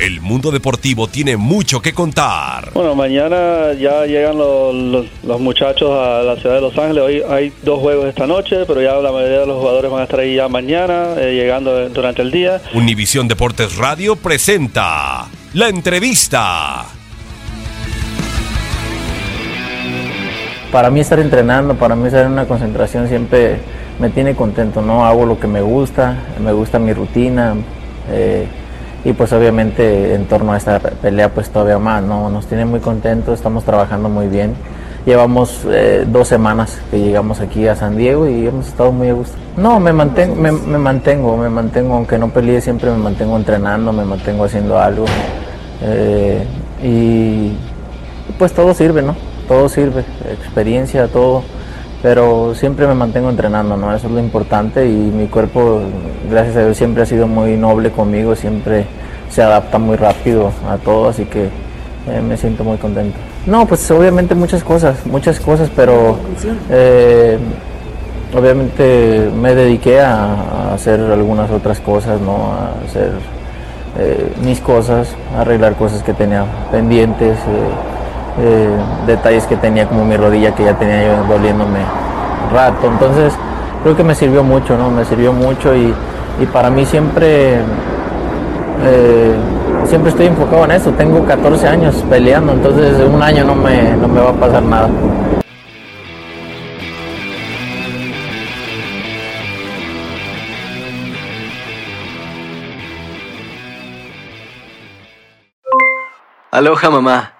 El mundo deportivo tiene mucho que contar. Bueno, mañana ya llegan los, los- los muchachos a la ciudad de Los Ángeles. Hoy hay dos juegos esta noche, pero ya la mayoría de los jugadores van a estar ahí ya mañana, eh, llegando durante el día. Univisión Deportes Radio presenta la entrevista. Para mí estar entrenando, para mí estar en una concentración siempre me tiene contento, ¿no? Hago lo que me gusta, me gusta mi rutina eh, y pues obviamente en torno a esta pelea pues todavía más, ¿no? Nos tiene muy contentos, estamos trabajando muy bien. Llevamos eh, dos semanas que llegamos aquí a San Diego y hemos estado muy a gusto. No, me mantengo, me, mantengo, me mantengo, aunque no pelee siempre me mantengo entrenando, me mantengo haciendo algo. eh, y pues todo sirve, ¿no? Todo sirve, experiencia, todo, pero siempre me mantengo entrenando, ¿no? Eso es lo importante y mi cuerpo, gracias a Dios, siempre ha sido muy noble conmigo, siempre se adapta muy rápido a todo, así que eh, me siento muy contento. No, pues obviamente muchas cosas, muchas cosas, pero eh, obviamente me dediqué a, a hacer algunas otras cosas, ¿no? A hacer eh, mis cosas, arreglar cosas que tenía pendientes, eh, detalles que tenía como mi rodilla que ya tenía yo doliéndome rato. Entonces creo que me sirvió mucho, ¿no? Me sirvió mucho y, y para mí siempre, eh, siempre estoy enfocado en eso. Tengo 14 años peleando, entonces en un año no me, no me va a pasar nada. Aloha mamá.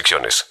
restricciones.